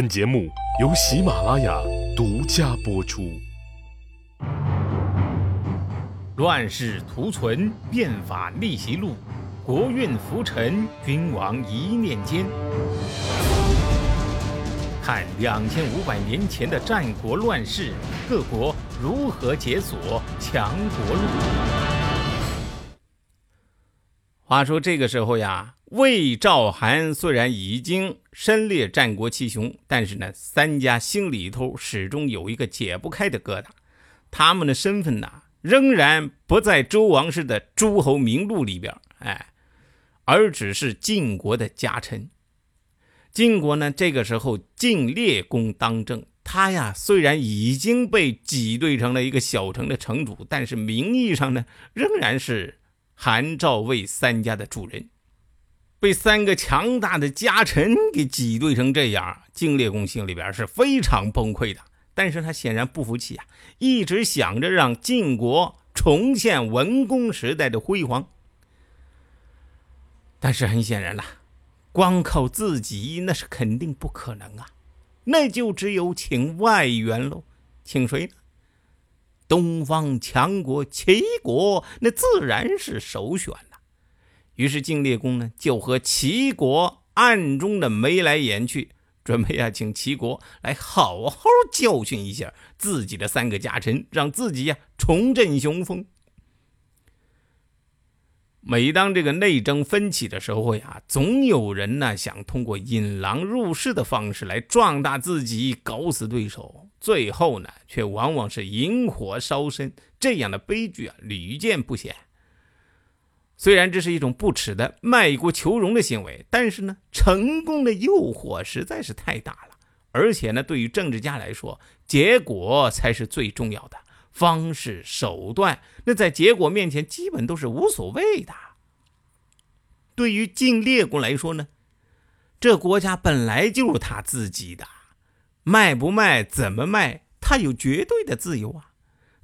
本节目由喜马拉雅独家播出。乱世图存，变法逆袭录，国运浮沉，君王一念间。看两千五百年前的战国乱世，各国如何解锁强国路。话说这个时候呀，魏赵韩虽然已经身列战国七雄，但是呢，三家心里头始终有一个解不开的疙瘩，他们的身份呢，仍然不在周王室的诸侯名录里边，哎，而只是晋国的家臣。晋国呢，这个时候晋烈公当政，他呀虽然已经被挤兑成了一个小城的城主，但是名义上呢，仍然是。韩赵魏三家的主人，被三个强大的家臣给挤兑成这样，晋烈公心里边是非常崩溃的。但是他显然不服气啊，一直想着让晋国重现文公时代的辉煌。但是很显然了，光靠自己那是肯定不可能啊，那就只有请外援喽。请谁呢？东方强国齐国，那自然是首选呐。于是晋烈公呢，就和齐国暗中的眉来眼去，准备啊，请齐国来好好教训一下自己的三个家臣，让自己呀重振雄风。每当这个内争分歧的时候呀，总有人呢想通过引狼入室的方式来壮大自己，搞死对手。最后呢，却往往是引火烧身，这样的悲剧啊屡见不鲜。虽然这是一种不耻的卖国求荣的行为，但是呢，成功的诱惑实在是太大了。而且呢，对于政治家来说，结果才是最重要的，方式手段那在结果面前基本都是无所谓的。对于晋列国来说呢，这国家本来就是他自己的。卖不卖，怎么卖，他有绝对的自由啊！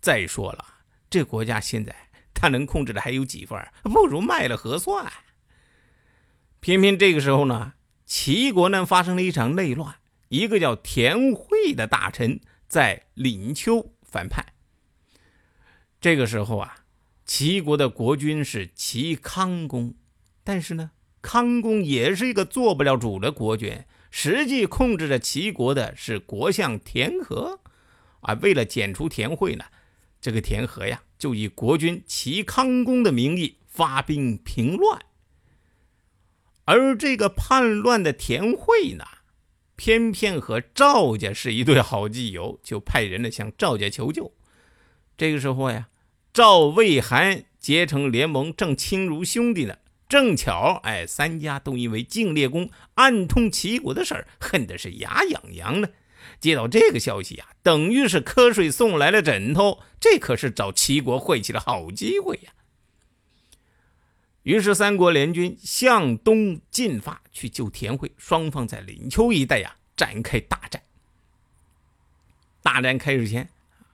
再说了，这国家现在他能控制的还有几分？不如卖了合算。偏偏这个时候呢，齐国呢发生了一场内乱，一个叫田惠的大臣在廪丘反叛。这个时候啊，齐国的国君是齐康公，但是呢，康公也是一个做不了主的国君。实际控制着齐国的是国相田和，啊，为了剪除田惠呢，这个田和呀，就以国君齐康公的名义发兵平乱。而这个叛乱的田惠呢，偏偏和赵家是一对好基友，就派人呢向赵家求救。这个时候呀，赵魏韩结成联盟，正亲如兄弟呢。正巧，哎，三家都因为晋烈公暗通齐国的事儿，恨的是牙痒痒呢。接到这个消息啊，等于是瞌睡送来了枕头，这可是找齐国晦气的好机会呀。于是三国联军向东进发，去救田惠。双方在廪丘一带呀展开大战。大战开始前，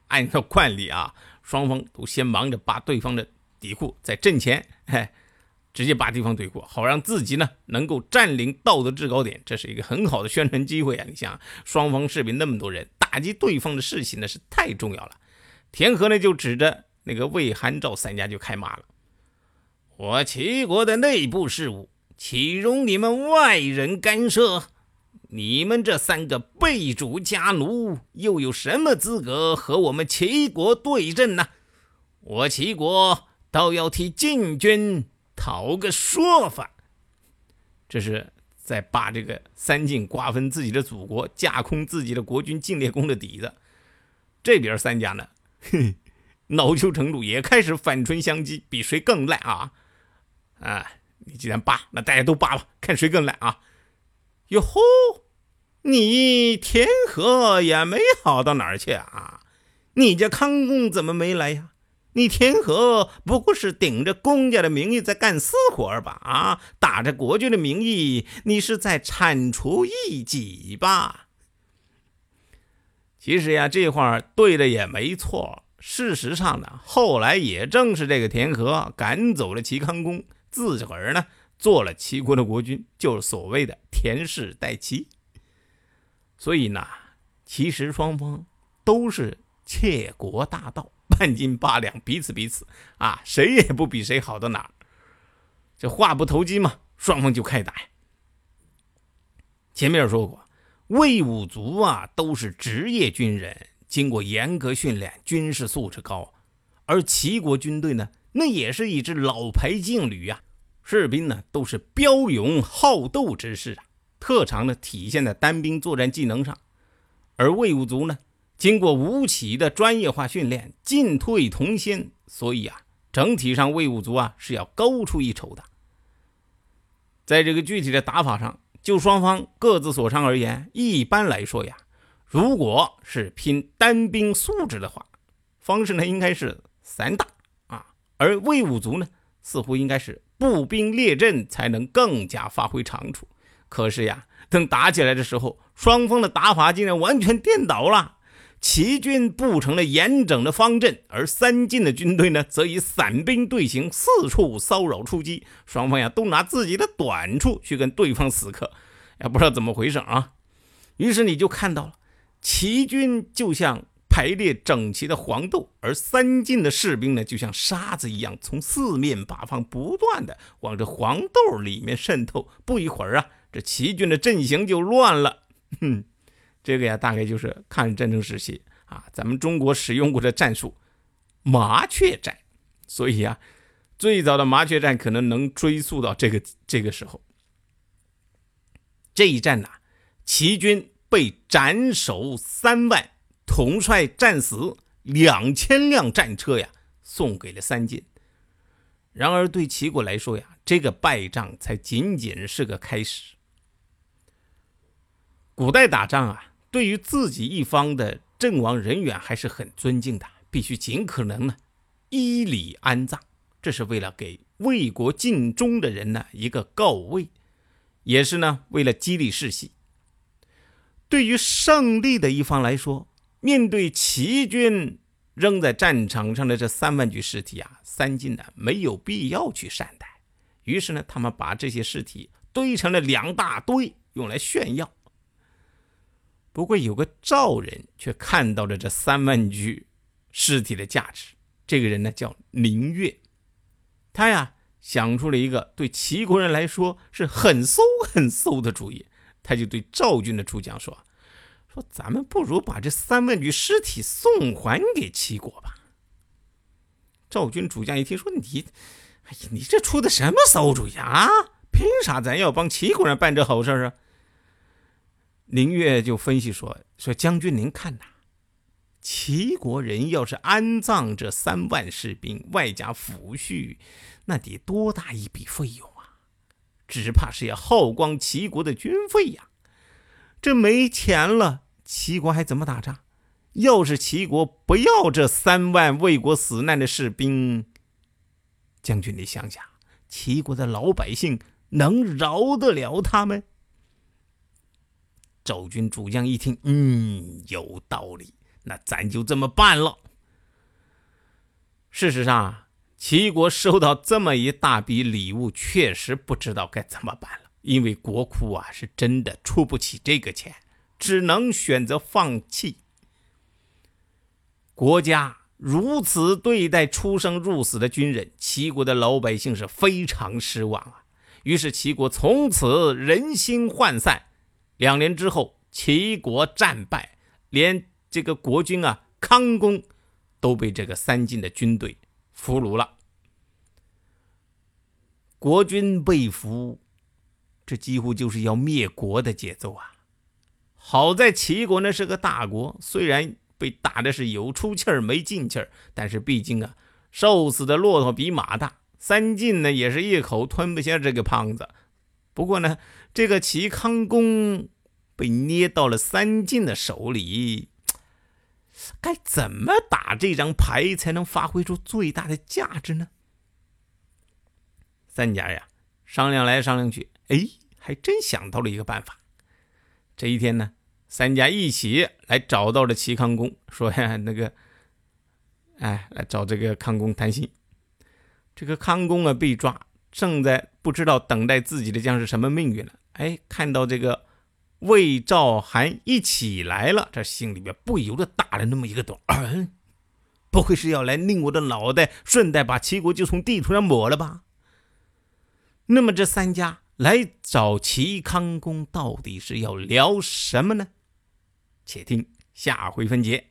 按照惯例啊，双方都先忙着把对方的底库在阵前，哎。直接把对方怼过，好让自己呢能够占领道德制高点，这是一个很好的宣传机会啊！你想，双方士兵那么多人，打击对方的士气那是太重要了。田和呢就指着那个魏、韩、赵三家就开骂了：“我齐国的内部事务，岂容你们外人干涉？你们这三个背主家奴，又有什么资格和我们齐国对阵呢？我齐国倒要替晋军。”讨个说法，这是在把这个三晋瓜分自己的祖国、架空自己的国君晋烈公的底子。这边三家呢，哼，恼羞成怒，也开始反唇相讥，比谁更烂啊！啊，你既然罢，那大家都罢吧，看谁更烂啊！哟吼，你田和也没好到哪儿去啊？你家康公怎么没来呀？你田和不过是顶着公家的名义在干私活吧？啊，打着国君的名义，你是在铲除异己吧？其实呀，这话对的也没错。事实上呢，后来也正是这个田和赶走了齐康公，自个儿呢做了齐国的国君，就是所谓的田氏代齐。所以呢，其实双方都是窃国大盗，半斤八两，彼此彼此啊，谁也不比谁好到哪儿。这话不投机嘛，双方就开打。前面说过，魏武卒啊都是职业军人，经过严格训练，军事素质高。而齐国军队呢，那也是一支老牌劲旅啊，士兵呢都是骁勇好斗之士啊，特长呢体现在单兵作战技能上。而魏武卒呢，经过吴起的专业化训练，进退同心，所以啊，整体上魏武卒啊是要高出一筹的。在这个具体的打法上。就双方各自所长而言，一般来说呀，如果是拼单兵素质的话，方式呢应该是散打啊，而魏武卒呢似乎应该是步兵列阵才能更加发挥长处。可是呀，等打起来的时候，双方的打法竟然完全颠倒了。齐军布成了严整的方阵，而三晋的军队呢，则以散兵队形四处骚扰出击。双方呀，都拿自己的短处去跟对方死磕，也不知道怎么回事啊。于是你就看到了，齐军就像排列整齐的黄豆，而三晋的士兵呢，就像沙子一样，从四面八方不断的往这黄豆里面渗透。不一会儿啊，这齐军的阵型就乱了。哼。这个呀，大概就是抗日战争时期啊，咱们中国使用过的战术——麻雀战。所以啊，最早的麻雀战可能能追溯到这个这个时候。这一战呐，齐军被斩首三万，统帅战死两千辆战车呀，送给了三晋。然而，对齐国来说呀，这个败仗才仅仅是个开始。古代打仗啊。对于自己一方的阵亡人员还是很尊敬的，必须尽可能呢依礼安葬，这是为了给为国尽忠的人呢一个告慰，也是呢为了激励士气。对于胜利的一方来说，面对齐军扔在战场上的这三万具尸体啊，三晋呢没有必要去善待，于是呢他们把这些尸体堆成了两大堆，用来炫耀。不过有个赵人却看到了这三万具尸体的价值。这个人呢叫林越，他呀想出了一个对齐国人来说是很馊很馊的主意。他就对赵军的主将说：“说咱们不如把这三万具尸体送还给齐国吧。”赵军主将一听说：“你，哎呀，你这出的什么馊主意啊？凭啥咱要帮齐国人办这好事啊？”林月就分析说：“说将军您看呐，齐国人要是安葬这三万士兵，外加抚恤，那得多大一笔费用啊！只怕是要耗光齐国的军费呀。这没钱了，齐国还怎么打仗？要是齐国不要这三万为国死难的士兵，将军你想想，齐国的老百姓能饶得了他们？”赵军主将一听，嗯，有道理，那咱就这么办了。事实上，齐国收到这么一大笔礼物，确实不知道该怎么办了，因为国库啊是真的出不起这个钱，只能选择放弃。国家如此对待出生入死的军人，齐国的老百姓是非常失望啊。于是，齐国从此人心涣散。两年之后，齐国战败，连这个国君啊康公都被这个三晋的军队俘虏了。国君被俘，这几乎就是要灭国的节奏啊！好在齐国呢是个大国，虽然被打的是有出气儿没进气儿，但是毕竟啊，瘦死的骆驼比马大，三晋呢也是一口吞不下这个胖子。不过呢，这个齐康公。被捏到了三晋的手里，该怎么打这张牌才能发挥出最大的价值呢？三家呀，商量来商量去，哎，还真想到了一个办法。这一天呢，三家一起来找到了齐康公，说呀，那个，哎，来找这个康公谈心。这个康公啊，被抓，正在不知道等待自己的将是什么命运呢。哎，看到这个。魏赵韩一起来了，这心里面不由得打了那么一个洞。不会是要来拧我的脑袋，顺带把齐国就从地图上抹了吧？那么这三家来找齐康公，到底是要聊什么呢？且听下回分解。